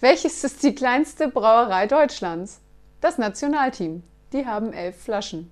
Welches ist die kleinste Brauerei Deutschlands? Das Nationalteam. Die haben elf Flaschen.